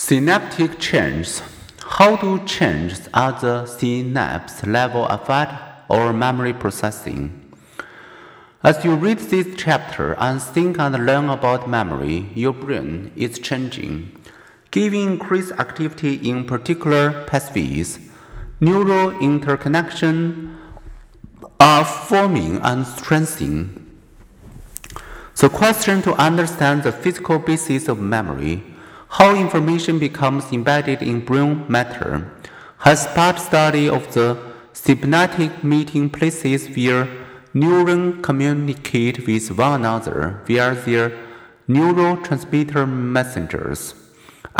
Synaptic changes. How do changes at the synapse level affect our memory processing? As you read this chapter and think and learn about memory, your brain is changing, giving increased activity in particular pathways. Neural interconnection are forming and strengthening. The question to understand the physical basis of memory how information becomes embedded in brain matter has sparked study of the synaptic meeting places where neurons communicate with one another via their neurotransmitter messengers.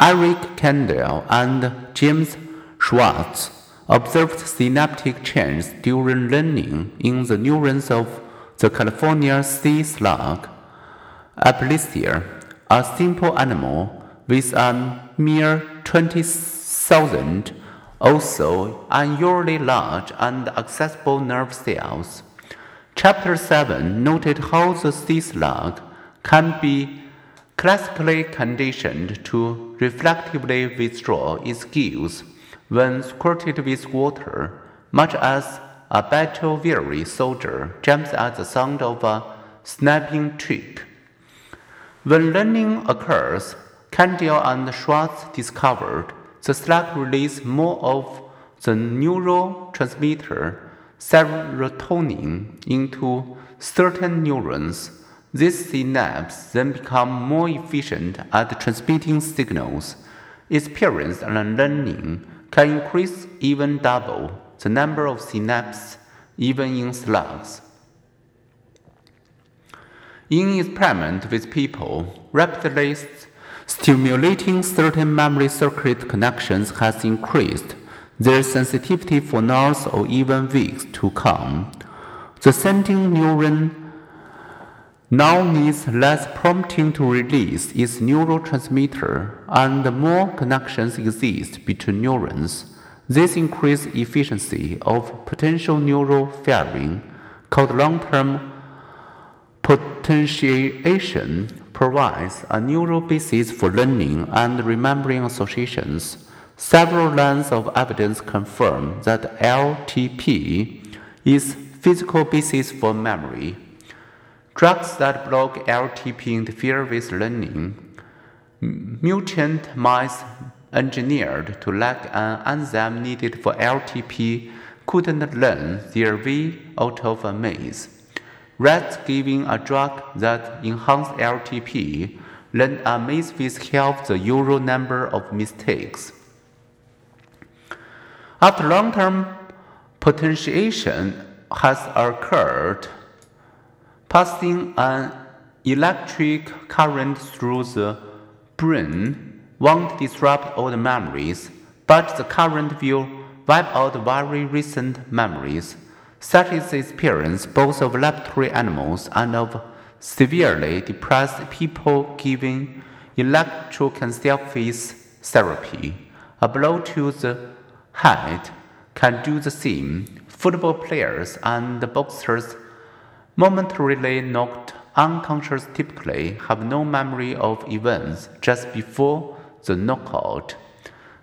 Eric Kandel and James Schwartz observed synaptic changes during learning in the neurons of the California sea slug, Aplysia, a simple animal with a mere 20,000 also unusually large and accessible nerve cells. Chapter 7 noted how the sea slug can be classically conditioned to reflectively withdraw its gills when squirted with water, much as a battle-weary soldier jumps at the sound of a snapping twig. When learning occurs, Kandel and Schwartz discovered the slug released more of the neurotransmitter serotonin into certain neurons. These synapses then become more efficient at transmitting signals. Experience and learning can increase even double the number of synapses even in slugs. In experiment with people, rapidly Stimulating certain memory circuit connections has increased their sensitivity for hours or even weeks to come. The sending neuron now needs less prompting to release its neurotransmitter, and more connections exist between neurons. This increased efficiency of potential neural firing, called long-term potentiation, provides a neural basis for learning and remembering associations. Several lines of evidence confirm that LTP is physical basis for memory. Drugs that block LTP interfere with learning. Mutant mice engineered to lack an enzyme needed for LTP couldn't learn their way out of a maze. Rats giving a drug that enhances LTP learn a with half the usual number of mistakes. After long-term potentiation has occurred, passing an electric current through the brain won't disrupt old memories, but the current will wipe out very recent memories. Such is the experience both of laboratory animals and of severely depressed people given electroencephalography therapy. A blow to the head can do the same. Football players and boxers momentarily knocked unconscious typically have no memory of events just before the knockout.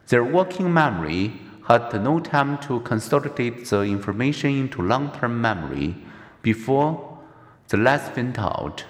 Their working memory had no time to consolidate the information into long term memory before the lights went out.